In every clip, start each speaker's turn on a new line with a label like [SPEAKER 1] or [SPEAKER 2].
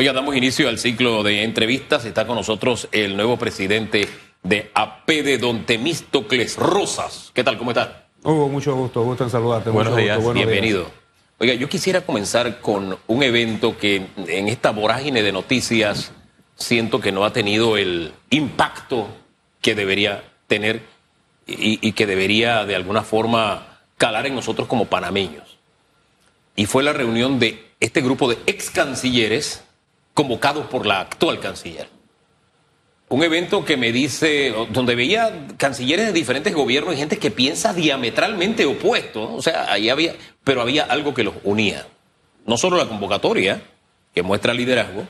[SPEAKER 1] Hoy damos inicio al ciclo de entrevistas. Está con nosotros el nuevo presidente de APD, don Temístocles Rosas. ¿Qué tal? ¿Cómo está?
[SPEAKER 2] Hugo, mucho gusto. Gusto en saludarte.
[SPEAKER 1] Buenos
[SPEAKER 2] mucho
[SPEAKER 1] días.
[SPEAKER 2] gusto, buenos
[SPEAKER 1] Bienvenido.
[SPEAKER 2] días.
[SPEAKER 1] Oiga, yo quisiera comenzar con un evento que en esta vorágine de noticias siento que no ha tenido el impacto que debería tener y, y que debería de alguna forma calar en nosotros como panameños. Y fue la reunión de este grupo de ex cancilleres convocados por la actual canciller. Un evento que me dice, donde veía cancilleres de diferentes gobiernos y gente que piensa diametralmente opuesto. O sea, ahí había, pero había algo que los unía. No solo la convocatoria, que muestra liderazgo,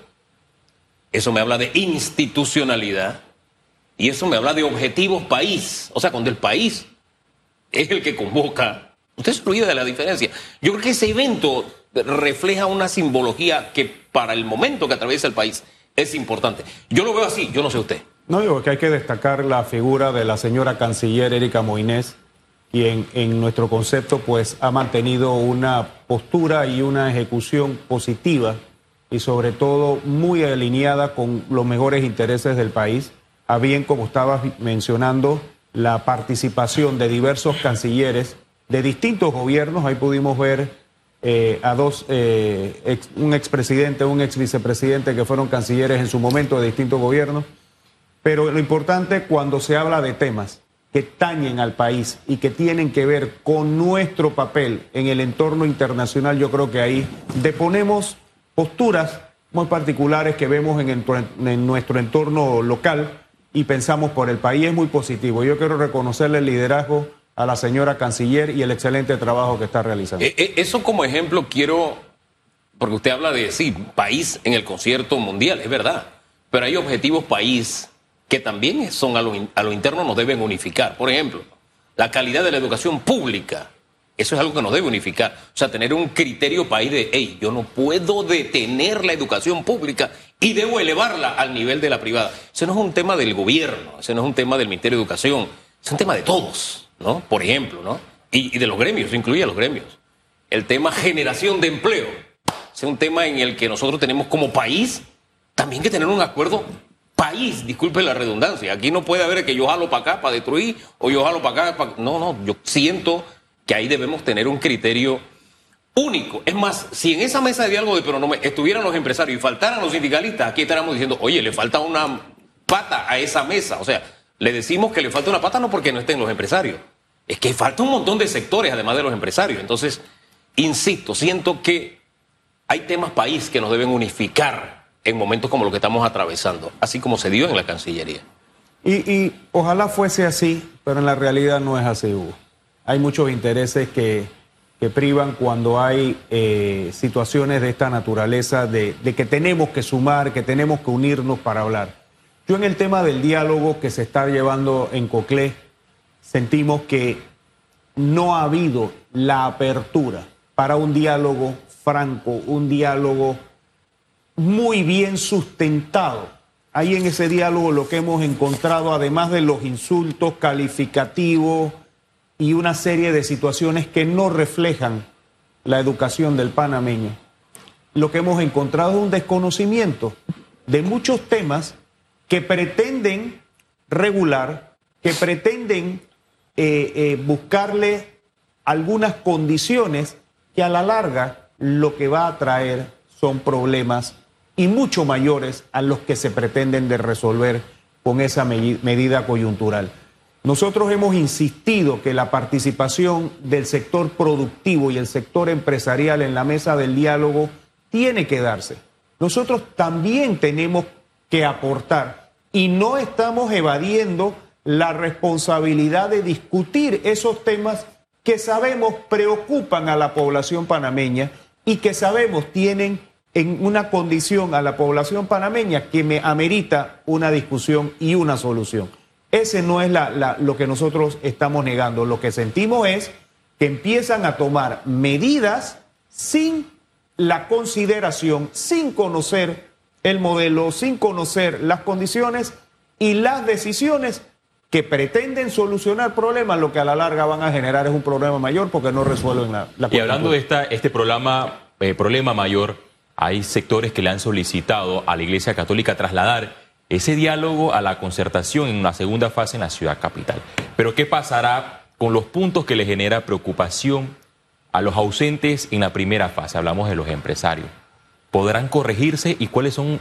[SPEAKER 1] eso me habla de institucionalidad y eso me habla de objetivos país. O sea, cuando el país es el que convoca, usted se olvida de la diferencia. Yo creo que ese evento refleja una simbología que para el momento que atraviesa el país es importante. Yo lo veo así, yo no sé usted.
[SPEAKER 2] No digo que hay que destacar la figura de la señora canciller Erika Moinés, quien en nuestro concepto pues ha mantenido una postura y una ejecución positiva y sobre todo muy alineada con los mejores intereses del país, a bien como estabas mencionando la participación de diversos cancilleres de distintos gobiernos, ahí pudimos ver eh, a dos, eh, ex- un expresidente, un ex vicepresidente que fueron cancilleres en su momento de distintos gobiernos. Pero lo importante cuando se habla de temas que tañen al país y que tienen que ver con nuestro papel en el entorno internacional, yo creo que ahí deponemos posturas muy particulares que vemos en, en nuestro entorno local y pensamos por el país es muy positivo. Yo quiero reconocerle el liderazgo a la señora canciller y el excelente trabajo que está realizando.
[SPEAKER 1] Eh, eh, Eso como ejemplo quiero, porque usted habla de, sí, país en el concierto mundial, es verdad, pero hay objetivos país que también son a lo, a lo interno nos deben unificar. Por ejemplo, la calidad de la educación pública. Eso es algo que nos debe unificar. O sea, tener un criterio país de, hey, yo no puedo detener la educación pública y debo elevarla al nivel de la privada. Ese no es un tema del gobierno, ese no es un tema del Ministerio de Educación, es un tema de todos, ¿no? Por ejemplo, ¿no? Y, de los gremios, incluye los gremios. El tema generación de empleo. Es un tema en el que nosotros tenemos como país también que tener un acuerdo país, disculpe la redundancia. Aquí no puede haber que yo jalo para acá para destruir o yo jalo para acá. pa- No, no, yo siento que ahí debemos tener un criterio único. Es más, si en esa mesa de diálogo de Pronomé estuvieran los empresarios y faltaran los sindicalistas, aquí estaríamos diciendo, oye, le falta una pata a esa mesa. O sea, le decimos que le falta una pata no porque no estén los empresarios. Es que falta un montón de sectores además de los empresarios. Entonces, insisto, siento que hay temas país que nos deben unificar en momentos como los que estamos atravesando, así como se dio en la Cancillería.
[SPEAKER 2] Y, ojalá fuese así, pero en la realidad no es así, Hugo. Hay muchos intereses que, que privan cuando hay eh, situaciones de esta naturaleza, de que tenemos que sumar, que tenemos que unirnos para hablar. Yo en el tema del diálogo que se está llevando en Coclé, sentimos que no ha habido la apertura para un diálogo franco, un diálogo muy bien sustentado. Ahí en ese diálogo lo que hemos encontrado, además de los insultos calificativos y una serie de situaciones que no reflejan la educación del panameño, lo que hemos encontrado es un desconocimiento de muchos temas que pretenden regular, que pretenden eh, eh, buscarle algunas condiciones que a la larga lo que va a traer son problemas y mucho mayores a los que se pretenden de resolver con esa me- medida coyuntural. Nosotros hemos insistido que la participación del sector productivo y el sector empresarial en la mesa del diálogo tiene que darse. Nosotros también tenemos que aportar y no estamos evadiendo la responsabilidad de discutir esos temas que sabemos preocupan a la población panameña y que sabemos tienen en una condición a la población panameña que me amerita una discusión y una solución. Ese no es lo que nosotros estamos negando. Lo que sentimos es que empiezan a tomar medidas sin la consideración, sin conocer el modelo, sin conocer las condiciones y las decisiones que pretenden solucionar problemas, lo que a la larga van a generar es un problema mayor porque no resuelven la, la
[SPEAKER 3] Y hablando de esta, este programa, eh, problema mayor, hay sectores que le han solicitado a la Iglesia Católica trasladar ese diálogo a la concertación en una segunda fase en la ciudad capital. Pero ¿qué pasará con los puntos que le genera preocupación a los ausentes en la primera fase? Hablamos de los empresarios. ¿Podrán corregirse y cuáles son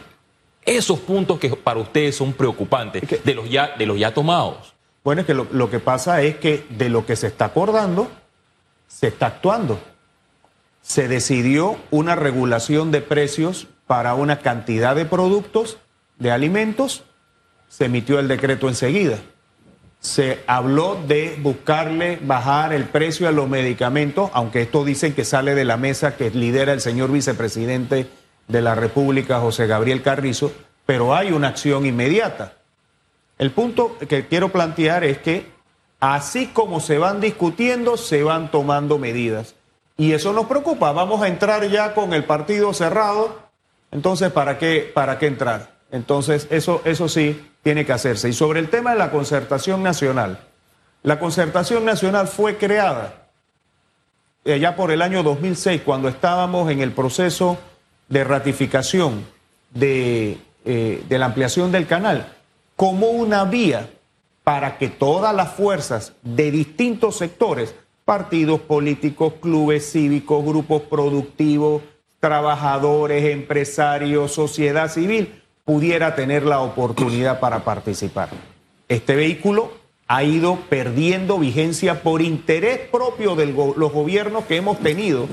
[SPEAKER 3] esos puntos que para ustedes son preocupantes de los ya, de los ya tomados?
[SPEAKER 2] Bueno, es que lo, lo que pasa es que de lo que se está acordando, se está actuando. Se decidió una regulación de precios para una cantidad de productos, de alimentos, se emitió el decreto enseguida. Se habló de buscarle bajar el precio a los medicamentos, aunque esto dicen que sale de la mesa que lidera el señor vicepresidente de la República, José Gabriel Carrizo, pero hay una acción inmediata. El punto que quiero plantear es que así como se van discutiendo, se van tomando medidas. Y eso nos preocupa. Vamos a entrar ya con el partido cerrado. Entonces, ¿para qué, para qué entrar? Entonces, eso, eso sí tiene que hacerse. Y sobre el tema de la concertación nacional, la concertación nacional fue creada ya por el año 2006, cuando estábamos en el proceso de ratificación de, eh, de la ampliación del canal, como una vía para que todas las fuerzas de distintos sectores, partidos políticos, clubes cívicos, grupos productivos, trabajadores, empresarios, sociedad civil, pudiera tener la oportunidad para participar. Este vehículo ha ido perdiendo vigencia por interés propio de los gobiernos que hemos tenido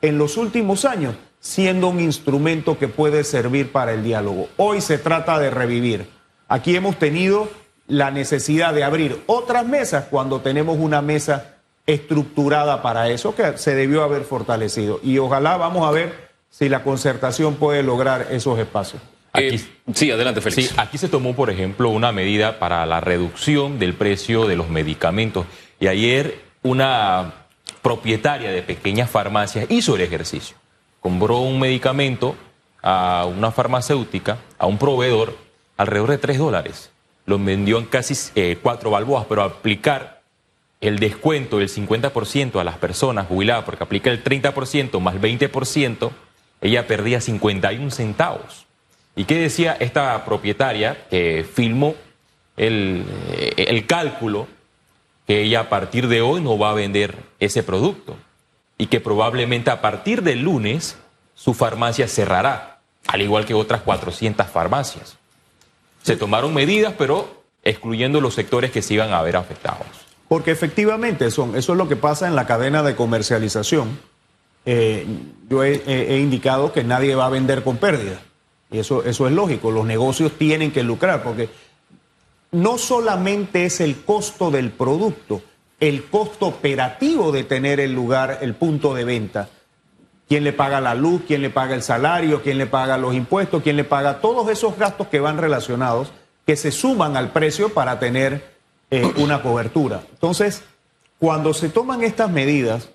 [SPEAKER 2] en los últimos años, siendo un instrumento que puede servir para el diálogo. Hoy se trata de revivir. Aquí hemos tenido la necesidad de abrir otras mesas cuando tenemos una mesa estructurada para eso que se debió haber fortalecido. Y ojalá vamos a ver si la concertación puede lograr esos espacios.
[SPEAKER 3] Aquí, eh, sí, adelante, Félix. Sí, aquí se tomó, por ejemplo, una medida para la reducción del precio de los medicamentos. Y ayer una propietaria de pequeñas farmacias hizo el ejercicio. Compró un medicamento a una farmacéutica, a un proveedor, alrededor de 3 dólares. Lo vendió en casi eh, cuatro balboas, pero aplicar el descuento del 50% a las personas jubiladas, porque aplica el 30% más el 20%, ella perdía 51 centavos. ¿Y qué decía esta propietaria que filmó eh, el cálculo que ella a partir de hoy no va a vender ese producto y que probablemente a partir del lunes su farmacia cerrará, al igual que otras 400 farmacias. Se tomaron medidas, pero excluyendo los sectores que se iban a ver afectados.
[SPEAKER 2] Porque efectivamente son, eso es lo que pasa en la cadena de comercialización. Eh, yo he indicado que nadie va a vender con pérdida. Y eso, eso es lógico, los negocios tienen que lucrar porque no solamente es el costo del producto, el costo operativo de tener el lugar, el punto de venta. ¿Quién le paga la luz? ¿Quién le paga el salario? ¿Quién le paga los impuestos? ¿Quién le paga todos esos gastos que van relacionados, que se suman al precio para tener eh, una cobertura? Entonces, cuando se toman estas medidas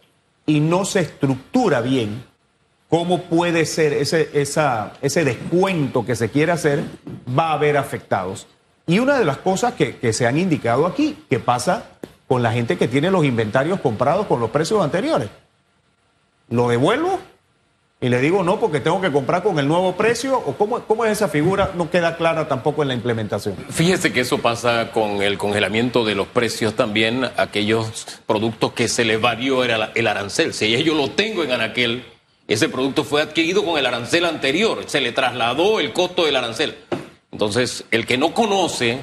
[SPEAKER 2] y no se estructura bien, cómo puede ser ese, descuento que se quiere hacer, va a haber afectados. Y una de las cosas que, se han indicado aquí, que pasa con la gente que tiene los inventarios comprados con los precios anteriores. ¿Lo devuelvo? Y le digo no porque tengo que comprar con el nuevo precio o cómo, cómo es esa figura no queda clara tampoco en la implementación.
[SPEAKER 1] Fíjese que eso pasa con el congelamiento de los precios también, aquellos productos que se les varió el arancel. Si yo lo tengo en anaquel, ese producto fue adquirido con el arancel anterior, se le trasladó el costo del arancel. Entonces, el que no conoce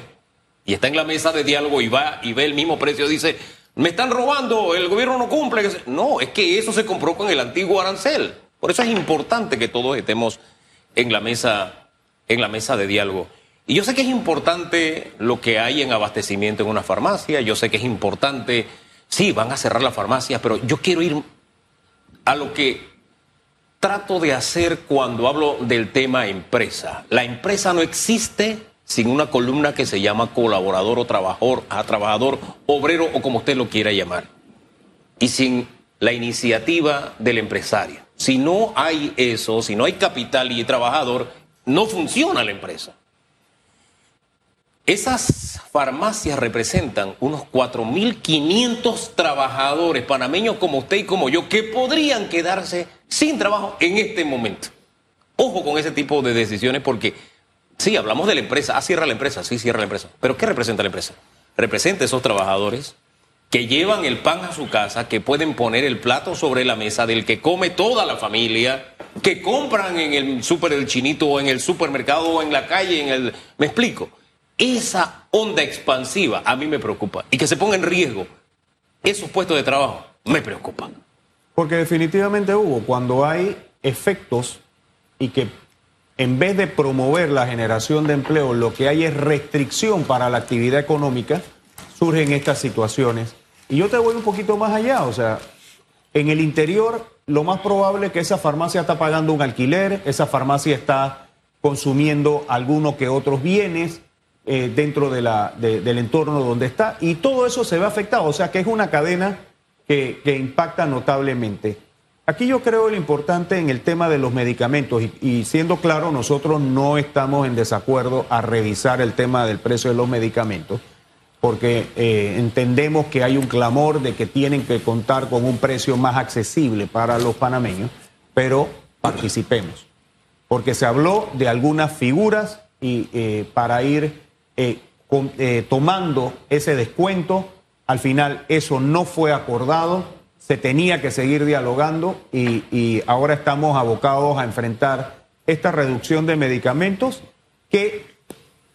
[SPEAKER 1] y está en la mesa de diálogo y va y ve el mismo precio, dice, me están robando, el gobierno no cumple. No, es que eso se compró con el antiguo arancel. Por eso es importante que todos estemos en la mesa, en la mesa de diálogo. Y yo sé que es importante lo que hay en abastecimiento en una farmacia, yo sé que es importante, sí, van a cerrar la farmacia, pero yo quiero ir a lo que trato de hacer cuando hablo del tema empresa. La empresa no existe sin una columna que se llama colaborador o trabajador, a trabajador, obrero o como usted lo quiera llamar. Y sin la iniciativa del empresario. Si no hay eso, si no hay capital y trabajador, no funciona la empresa. Esas farmacias representan unos 4.500 trabajadores panameños como usted y como yo que podrían quedarse sin trabajo en este momento. ojo con ese tipo de decisiones porque, sí, hablamos de la empresa, ah, cierra la empresa, sí, cierra la empresa, pero ¿qué representa la empresa? Representa esos trabajadores que llevan el pan a su casa, que pueden poner el plato sobre la mesa del que come toda la familia, que compran en el súper del chinito o en el supermercado o en la calle, en el... ¿Me explico? Esa onda expansiva a mí me preocupa y que se ponga en riesgo esos puestos de trabajo me preocupa.
[SPEAKER 2] Porque definitivamente hubo, cuando hay efectos y que en vez de promover la generación de empleo, lo que hay es restricción para la actividad económica, surgen estas situaciones. Y yo te voy un poquito más allá, o sea, en el interior lo más probable es que esa farmacia está pagando un alquiler, esa farmacia está consumiendo algunos que otros bienes eh, dentro del entorno donde está y todo eso se ve afectado, o sea que es una cadena que, impacta notablemente. Aquí yo creo lo importante en el tema de los medicamentos y, siendo claro, nosotros no estamos en desacuerdo a revisar el tema del precio de los medicamentos porque eh, entendemos que hay un clamor de que tienen que contar con un precio más accesible para los panameños, pero participemos, porque se habló de algunas figuras y eh, para ir eh, tomando ese descuento, al final eso no fue acordado, se tenía que seguir dialogando y, ahora estamos abocados a enfrentar esta reducción de medicamentos que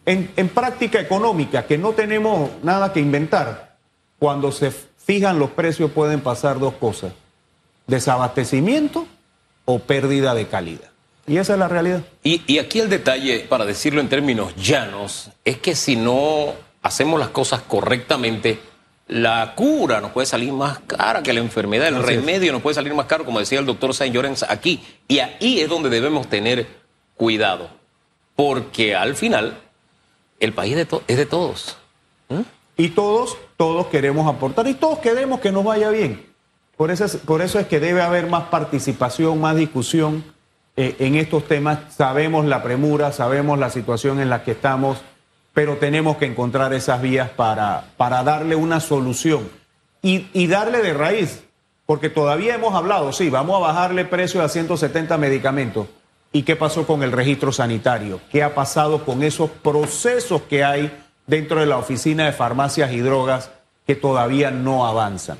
[SPEAKER 2] en, práctica económica, que no tenemos nada que inventar, cuando se fijan los precios pueden pasar dos cosas, desabastecimiento o pérdida de calidad. Y esa es la realidad.
[SPEAKER 1] Y, aquí el detalle, para decirlo en términos llanos, es que si no hacemos las cosas correctamente, la cura nos puede salir más cara que la enfermedad, el remedio nos puede salir más caro, como decía el doctor Saint Llorens aquí. Y ahí es donde debemos tener cuidado, porque al final el país es de todos.
[SPEAKER 2] ¿Mm? Y todos, todos queremos aportar y todos queremos que nos vaya bien. Por eso es, por eso es que debe haber más participación, más discusión eh, en estos temas. Sabemos la premura, sabemos la situación en la que estamos, pero tenemos que encontrar esas vías para, para darle una solución y, y darle de raíz. Porque todavía hemos hablado, sí, vamos a bajarle precio a 170 medicamentos ¿Y qué pasó con el registro sanitario? ¿Qué ha pasado con esos procesos que hay dentro de la Oficina de Farmacias y Drogas que todavía no avanzan?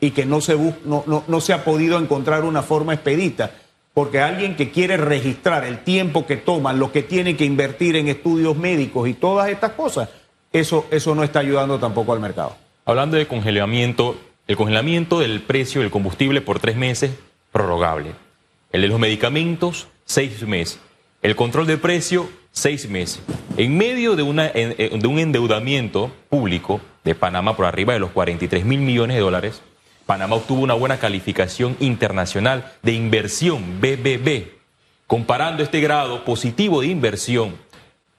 [SPEAKER 2] Y que no se, no, se ha podido encontrar una forma expedita. Porque alguien que quiere registrar el tiempo que toma, lo que tiene que invertir en estudios médicos y todas estas cosas, eso, eso no está ayudando tampoco al mercado.
[SPEAKER 3] Hablando de congelamiento, el congelamiento del precio del combustible por tres meses, prorrogable. El de los medicamentos, seis meses. El control de precio, seis meses. En medio de, una, de un endeudamiento público de Panamá por arriba de los 43 mil millones de dólares, Panamá obtuvo una buena calificación internacional de inversión, BBB, comparando este grado positivo de inversión,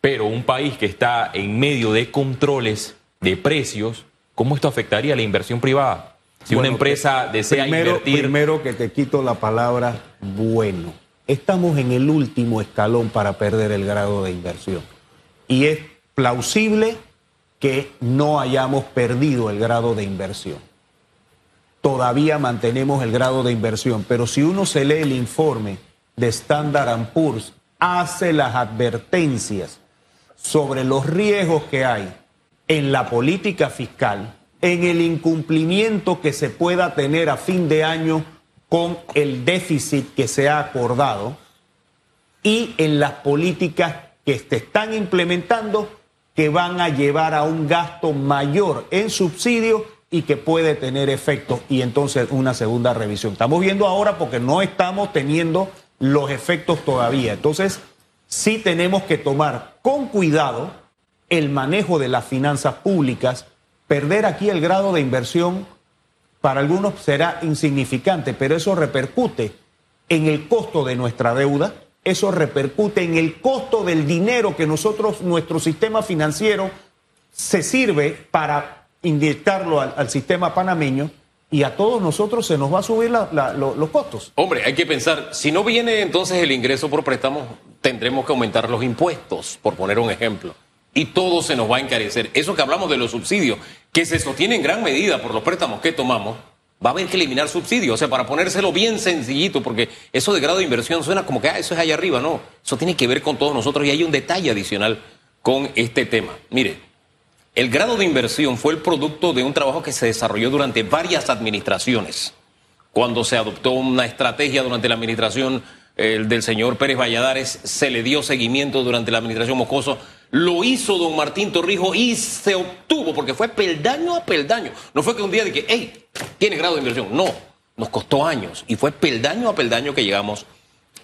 [SPEAKER 3] pero un país que está en medio de controles de precios, ¿cómo esto afectaría a la inversión privada? Si una empresa desea invertir...
[SPEAKER 2] Primero que te quito la palabra bueno estamos en el último escalón para perder el grado de inversión. Y es plausible que no hayamos perdido el grado de inversión. Todavía mantenemos el grado de inversión, pero si uno se lee el informe de Standard Poor's, hace las advertencias sobre los riesgos que hay en la política fiscal, en el incumplimiento que se pueda tener a fin de año con el déficit que se ha acordado y en las políticas que se están implementando que van a llevar a un gasto mayor en subsidios y que puede tener efectos y entonces una segunda revisión. Estamos viendo ahora porque no estamos teniendo los efectos todavía. Entonces, sí tenemos que tomar con cuidado el manejo de las finanzas públicas, perder aquí el grado de inversión para algunos será insignificante, pero eso repercute en el costo de nuestra deuda, eso repercute en el costo del dinero que nosotros, nuestro sistema financiero, se sirve para inyectarlo al, sistema panameño y a todos nosotros se nos va a subir los costos.
[SPEAKER 1] Hombre, hay que pensar, si no viene entonces el ingreso por préstamos, tendremos que aumentar los impuestos, por poner un ejemplo y todo se nos va a encarecer. Eso que hablamos de los subsidios, que se sostiene en gran medida por los préstamos que tomamos, va a haber que eliminar subsidios. O sea, para ponérselo bien sencillito, porque eso de grado de inversión suena como que ah, eso es allá arriba. No, eso tiene que ver con todos nosotros y hay un detalle adicional con este tema. Mire, el grado de inversión fue el producto de un trabajo que se desarrolló durante varias administraciones. Cuando se adoptó una estrategia durante la administración el del señor Pérez Valladares, se le dio seguimiento durante la administración Mocoso, lo hizo don Martín Torrijos y se obtuvo, porque fue peldaño a peldaño. No fue que un día de que, hey, tiene grado de inversión. No, nos costó años y fue peldaño a peldaño que llegamos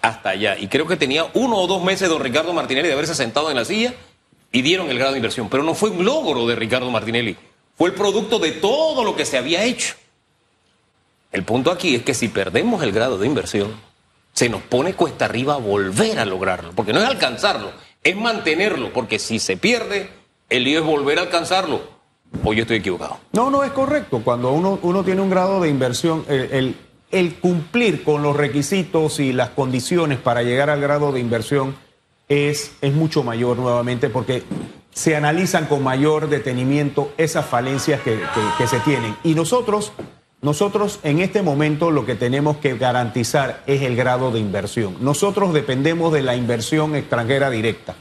[SPEAKER 1] hasta allá. Y creo que tenía uno o dos meses don Ricardo Martinelli de haberse sentado en la silla y dieron el grado de inversión. Pero no fue un logro de Ricardo Martinelli, fue el producto de todo lo que se había hecho. El punto aquí es que si perdemos el grado de inversión, se nos pone cuesta arriba volver a lograrlo, porque no es alcanzarlo, es mantenerlo, porque si se pierde, el lío es volver a alcanzarlo. O yo estoy equivocado.
[SPEAKER 2] No, no es correcto. Cuando uno, uno tiene un grado de inversión, el, el, cumplir con los requisitos y las condiciones para llegar al grado de inversión es, es mucho mayor nuevamente, porque se analizan con mayor detenimiento esas falencias que, que se tienen. Y nosotros nosotros en este momento lo que tenemos que garantizar es el grado de inversión. Nosotros dependemos de la inversión extranjera directa.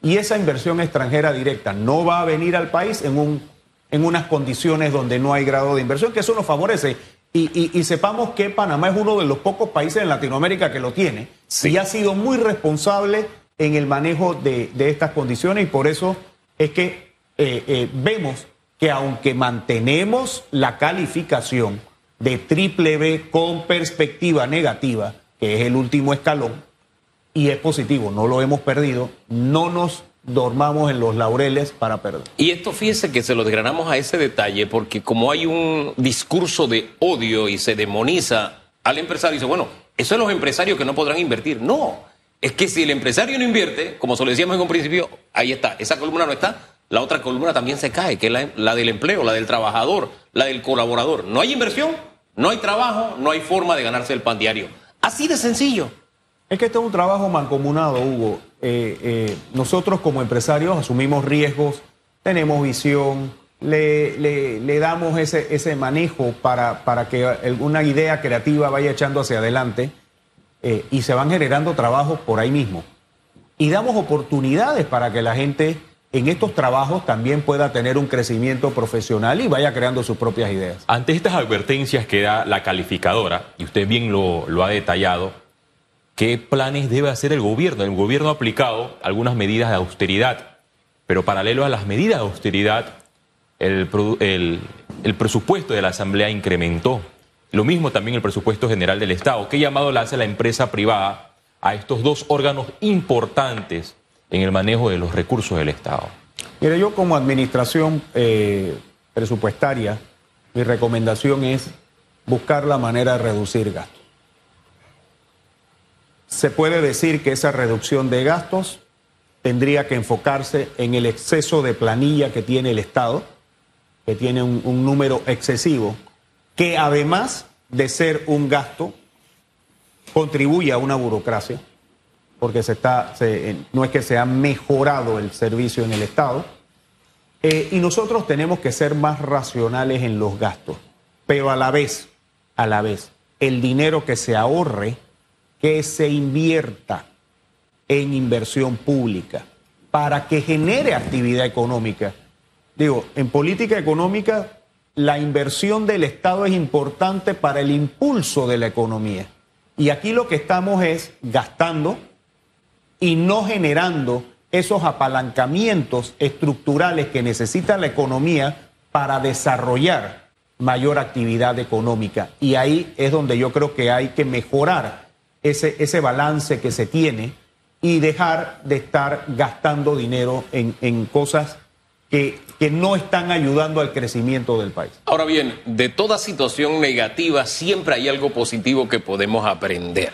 [SPEAKER 2] Y esa inversión extranjera directa no va a venir al país en, un, en unas condiciones donde no hay grado de inversión, que eso nos favorece. Y, sepamos que Panamá es uno de los pocos países en Latinoamérica que lo tiene. Y ha sido muy responsable en el manejo de, estas condiciones y por eso es que eh, eh, vemos que aunque mantenemos la calificación, de triple B con perspectiva negativa, que es el último escalón, y es positivo, no lo hemos perdido, no nos dormamos en los laureles para perder.
[SPEAKER 1] Y esto fíjese que se lo desgranamos a ese detalle, porque como hay un discurso de odio y se demoniza al empresario, dice, bueno, eso es los empresarios que no podrán invertir. No, es que si el empresario no invierte, como se lo decíamos en un principio, ahí está, esa columna no está, la otra columna también se cae, que es la, del empleo, la del trabajador, la del colaborador. No hay inversión, no hay trabajo, no hay forma de ganarse el pan diario. Así de sencillo.
[SPEAKER 2] Es que este es un trabajo mancomunado, Hugo. Eh, eh, nosotros como empresarios asumimos riesgos, tenemos visión, le, damos ese, ese manejo para, para, que alguna idea creativa vaya echando hacia adelante eh, y se van generando trabajos por ahí mismo. Y damos oportunidades para que la gente en estos trabajos también pueda tener un crecimiento profesional y vaya creando sus propias ideas.
[SPEAKER 3] Ante estas advertencias que da la calificadora, y usted bien lo, ha detallado, ¿qué planes debe hacer el gobierno? El gobierno ha aplicado algunas medidas de austeridad, pero paralelo a las medidas de austeridad, el, el presupuesto de la Asamblea incrementó. Lo mismo también el presupuesto general del Estado. ¿Qué llamado le hace la empresa privada a estos dos órganos importantes en el manejo de los recursos del Estado?
[SPEAKER 2] Mire, yo como administración eh, presupuestaria, mi recomendación es buscar la manera de reducir gastos. Se puede decir que esa reducción de gastos tendría que enfocarse en el exceso de planilla que tiene el Estado, que tiene un, un número excesivo, que además de ser un gasto, contribuye a una burocracia porque se está, no es que se ha mejorado el servicio en el Estado. Eh, y nosotros tenemos que ser más racionales en los gastos, pero a la vez, a la vez, el dinero que se ahorre, que se invierta en inversión pública para que genere actividad económica. Digo, en política económica la inversión del Estado es importante para el impulso de la economía. Y aquí lo que estamos es gastando y no generando esos apalancamientos estructurales que necesita la economía para desarrollar mayor actividad económica. Y ahí es donde yo creo que hay que mejorar ese, ese balance que se tiene y dejar de estar gastando dinero en, en cosas que, no están ayudando al crecimiento del país.
[SPEAKER 1] Ahora bien, de toda situación negativa siempre hay algo positivo que podemos aprender.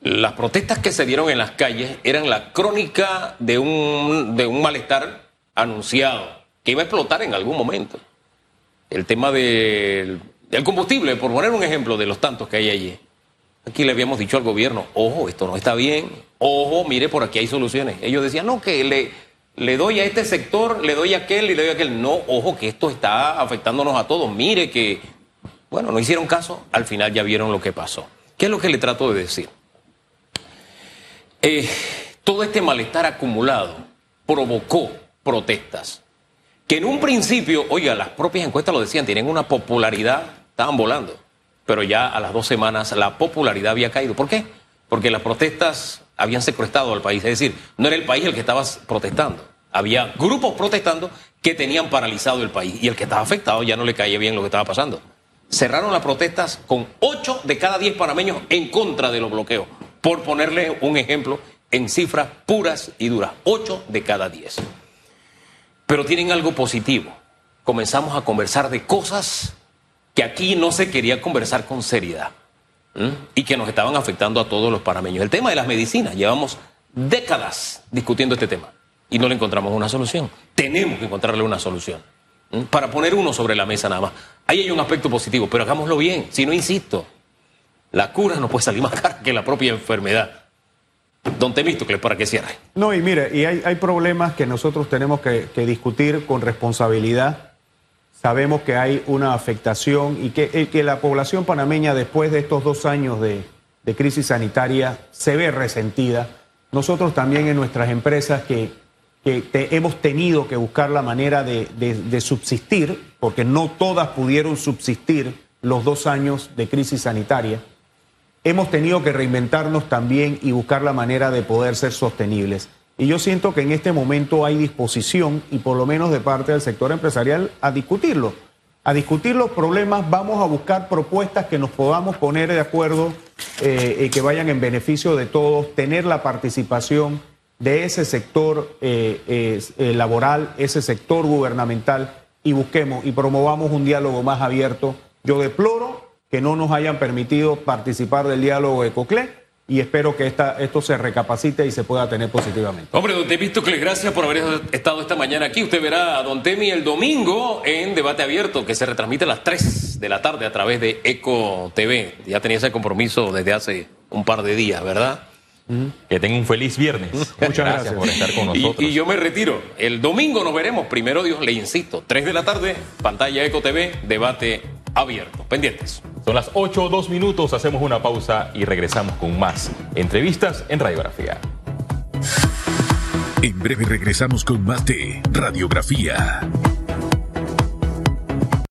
[SPEAKER 1] Las protestas que se dieron en las calles eran la crónica de un, de un malestar anunciado que iba a explotar en algún momento. El tema del, combustible, por poner un ejemplo de los tantos que hay allí. Aquí le habíamos dicho al gobierno, ojo, esto no está bien, ojo, mire, por aquí hay soluciones. Ellos decían, no, que le, le doy a este sector, le doy a aquel y le doy a aquel. No, ojo, que esto está afectándonos a todos. Mire que Bueno, no hicieron caso, al final ya vieron lo que pasó. ¿Qué es lo que le trato de decir? Eh, todo este malestar acumulado provocó protestas que en un principio, oiga, las propias encuestas lo decían, tienen una popularidad, estaban volando, pero ya a las dos semanas la popularidad había caído. ¿Por qué? Porque las protestas habían secuestrado al país, es decir, no era el país el que estaba protestando, había grupos protestando que tenían paralizado el país y el que estaba afectado ya no le caía bien lo que estaba pasando. Cerraron las protestas con 8 de cada 10 panameños en contra de los bloqueos, por ponerle un ejemplo en cifras puras y duras, 8 de cada 10. Pero tienen algo positivo. Comenzamos a conversar de cosas que aquí no se quería conversar con seriedad y que nos estaban afectando a todos los panameños. El tema de las medicinas, llevamos décadas discutiendo este tema y no le encontramos una solución. Tenemos que encontrarle una solución. Para poner uno sobre la mesa nada más. Ahí hay un aspecto positivo, pero hagámoslo bien. Si no, insisto, la cura no puede salir más cara que la propia enfermedad. Don Temístocles, para que cierre.
[SPEAKER 2] No, y mire, y hay, problemas que nosotros tenemos que, discutir con responsabilidad. Sabemos que hay una afectación y que, eh, que la población panameña, después de estos dos años de, crisis sanitaria, se ve resentida. Nosotros también en nuestras empresas que, hemos tenido que buscar la manera de, de subsistir, porque no todas pudieron subsistir los dos años de crisis sanitaria hemos tenido que reinventarnos también y buscar la manera de poder ser sostenibles. Y yo siento que en este momento hay disposición, y por lo menos de parte del sector empresarial, a discutirlo. A discutir los problemas, vamos a buscar propuestas que nos podamos poner de acuerdo eh, y que vayan en beneficio de todos, tener la participación de ese sector eh, eh, laboral, ese sector gubernamental, y busquemos y promovamos un diálogo más abierto. Yo deploro que no nos hayan permitido participar del diálogo de COCLE y espero que esta, esto se recapacite y se pueda tener positivamente.
[SPEAKER 1] Hombre, don Temístocles, gracias por haber estado esta mañana aquí. Usted verá a don Temi el domingo en Debate Abierto, que se retransmite a las 3 de la tarde a través de Eco TV. Ya tenía ese compromiso desde hace un par de días, ¿verdad?
[SPEAKER 3] Que tenga un feliz viernes.
[SPEAKER 1] Muchas gracias, por estar con nosotros. Y, y, yo me retiro. El domingo nos veremos. Primero Dios, le insisto. 3 de la tarde, pantalla Eco TV, debate abierto. Pendientes.
[SPEAKER 3] Son las 8 o 2 minutos, hacemos una pausa y regresamos con más entrevistas en Radiografía.
[SPEAKER 4] En breve regresamos con más de Radiografía.